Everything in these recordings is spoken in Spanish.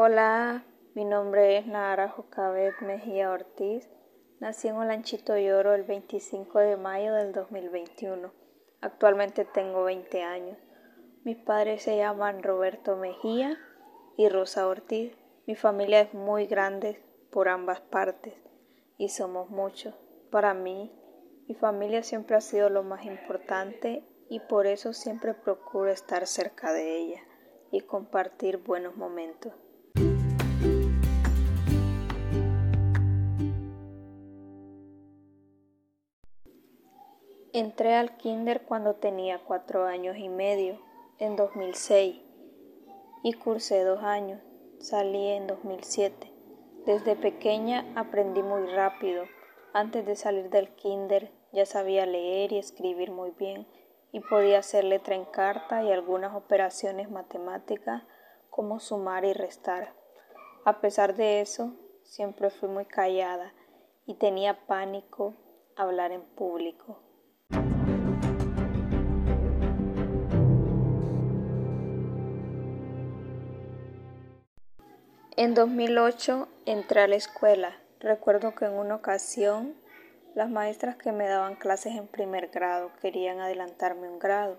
Hola, mi nombre es Nara Jocabet Mejía Ortiz. Nací en Olanchito Lloro el 25 de mayo del 2021. Actualmente tengo 20 años. Mis padres se llaman Roberto Mejía y Rosa Ortiz. Mi familia es muy grande por ambas partes y somos muchos. Para mí, mi familia siempre ha sido lo más importante y por eso siempre procuro estar cerca de ella y compartir buenos momentos. Entré al kinder cuando tenía cuatro años y medio, en 2006, y cursé dos años. Salí en 2007. Desde pequeña aprendí muy rápido. Antes de salir del kinder ya sabía leer y escribir muy bien y podía hacer letra en carta y algunas operaciones matemáticas como sumar y restar. A pesar de eso, siempre fui muy callada y tenía pánico hablar en público. En 2008 entré a la escuela. Recuerdo que en una ocasión las maestras que me daban clases en primer grado querían adelantarme un grado,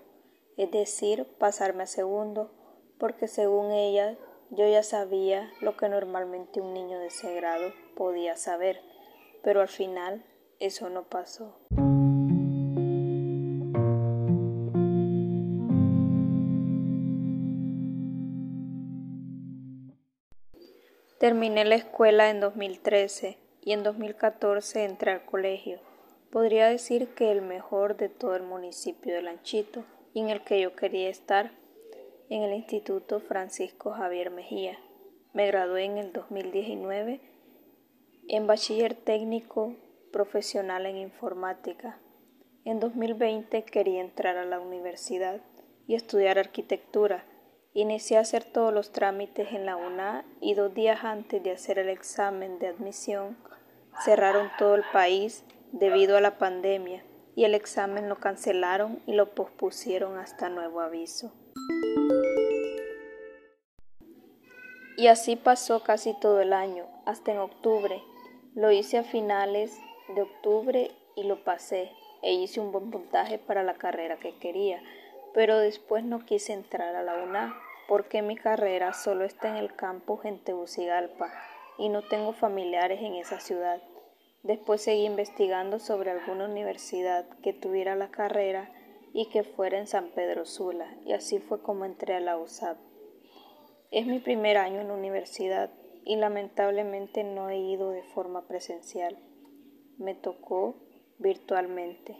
es decir, pasarme a segundo, porque según ellas yo ya sabía lo que normalmente un niño de ese grado podía saber, pero al final eso no pasó. Terminé la escuela en 2013 y en 2014 entré al colegio. Podría decir que el mejor de todo el municipio de Lanchito y en el que yo quería estar, en el Instituto Francisco Javier Mejía. Me gradué en el 2019 en bachiller técnico profesional en informática. En 2020 quería entrar a la universidad y estudiar arquitectura Inicié a hacer todos los trámites en la UNA y dos días antes de hacer el examen de admisión cerraron todo el país debido a la pandemia y el examen lo cancelaron y lo pospusieron hasta nuevo aviso. Y así pasó casi todo el año, hasta en octubre. Lo hice a finales de octubre y lo pasé e hice un buen puntaje para la carrera que quería pero después no quise entrar a la UNA porque mi carrera solo está en el campus en Tegucigalpa y no tengo familiares en esa ciudad. Después seguí investigando sobre alguna universidad que tuviera la carrera y que fuera en San Pedro Sula, y así fue como entré a la USAP. Es mi primer año en la universidad y lamentablemente no he ido de forma presencial. Me tocó virtualmente.